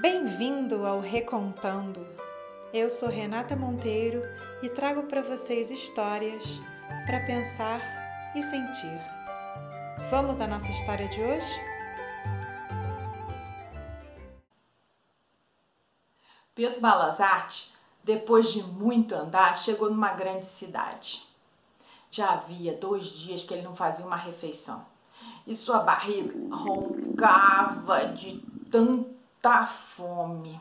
Bem-vindo ao Recontando. Eu sou Renata Monteiro e trago para vocês histórias para pensar e sentir. Vamos à nossa história de hoje? Pedro Balazarte, depois de muito andar, chegou numa grande cidade. Já havia dois dias que ele não fazia uma refeição e sua barriga roncava de tanta fome.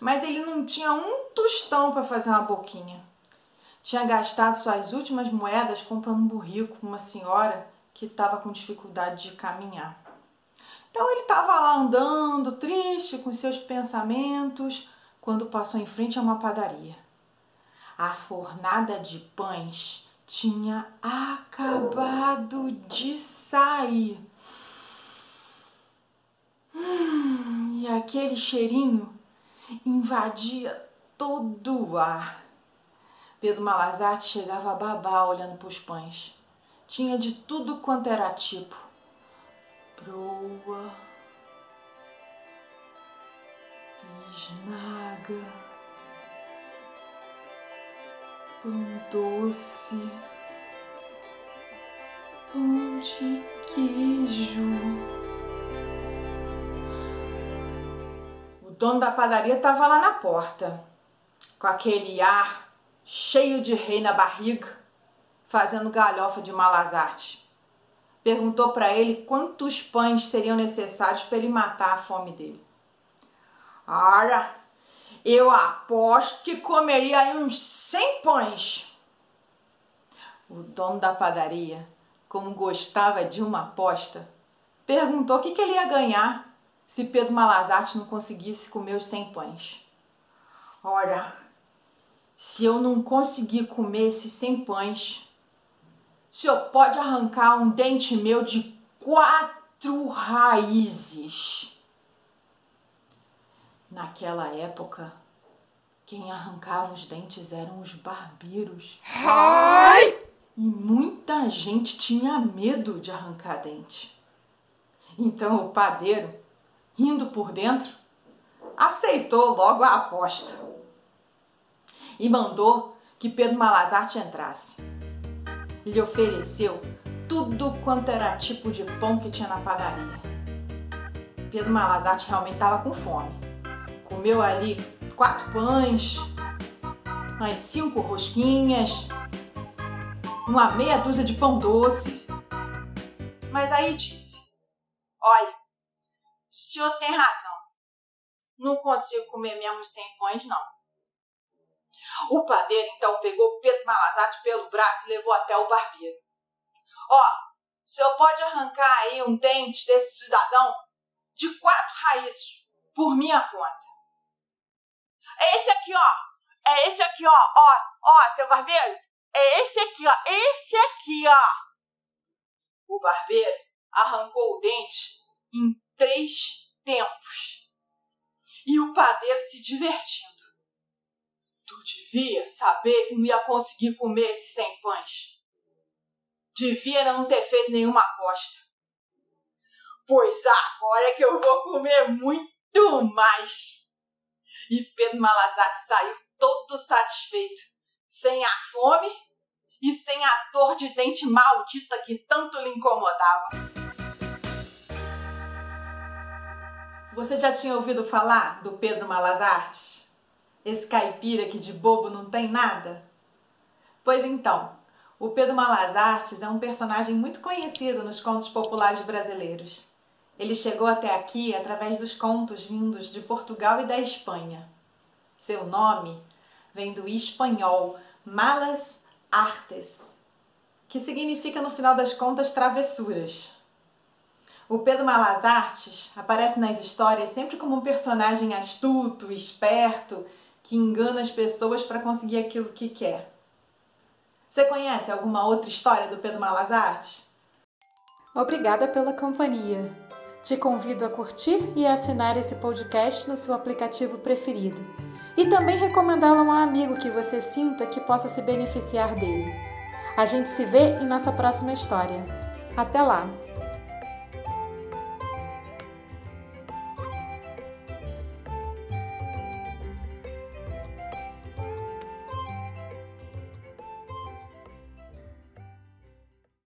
Mas ele não tinha um tostão para fazer uma boquinha. Tinha gastado suas últimas moedas comprando um burrico com uma senhora que estava com dificuldade de caminhar. Então ele estava lá andando, triste, com seus pensamentos, quando passou em frente a uma padaria. A fornada de pães tinha acabado de sair. Hum, e aquele cheirinho invadia todo o ar. Pedro Malazarte chegava a babar olhando para os pães. Tinha de tudo quanto era tipo. Proa, bisnaga, pão doce, pão de queijo. Dono da padaria estava lá na porta, com aquele ar cheio de rei na barriga, fazendo galhofa de Malazarte. Perguntou para ele quantos pães seriam necessários para ele matar a fome dele. Ora, eu aposto que comeria aí uns 100 pães. O dono da padaria, como gostava de uma aposta, perguntou o que, que ele ia ganhar se Pedro Malazarte não conseguisse comer os 100 pães. Ora, se eu não conseguir comer esses 100 pães, o senhor pode arrancar um dente meu de quatro raízes. Naquela época, quem arrancava os dentes eram os barbeiros. Ai! E muita gente tinha medo de arrancar dente. Então o padeiro, rindo por dentro, aceitou logo a aposta e mandou que Pedro Malazarte entrasse. Lhe ofereceu tudo quanto era tipo de pão que tinha na padaria. Pedro Malazarte realmente estava com fome comeu ali quatro pães, umas cinco rosquinhas, uma meia dúzia de pão doce. Mas aí disse: Olha, senhor tem razão. Não consigo comer mesmo sem pães, não. O padeiro então pegou Pedro Malazarte pelo braço e levou até o barbeiro. Ó, o senhor pode arrancar aí um dente desse cidadão de quatro raízes por minha conta. É esse aqui, ó. É esse aqui, ó. Ó, ó, seu barbeiro. É esse aqui, ó. Esse aqui, ó. O barbeiro arrancou o dente em três tempos. E o padeiro se divertindo. Tu devia saber que não ia conseguir comer esses sem pães. Devia não ter feito nenhuma aposta. Pois agora é que eu vou comer muito mais. E Pedro Malazarte saiu todo satisfeito, sem a fome e sem a dor de dente maldita que tanto lhe incomodava. Você já tinha ouvido falar do Pedro Malazarte? Esse caipira que de bobo não tem nada? Pois então, o Pedro Malazartes é um personagem muito conhecido nos contos populares brasileiros. Ele chegou até aqui através dos contos vindos de Portugal e da Espanha. Seu nome vem do espanhol malas artes, que significa no final das contas travessuras. O Pedro Malas Artes aparece nas histórias sempre como um personagem astuto, esperto, que engana as pessoas para conseguir aquilo que quer. Você conhece alguma outra história do Pedro Malas Artes? Obrigada pela companhia. Te convido a curtir e assinar esse podcast no seu aplicativo preferido. E também recomendá-lo a um amigo que você sinta que possa se beneficiar dele. A gente se vê em nossa próxima história. Até lá!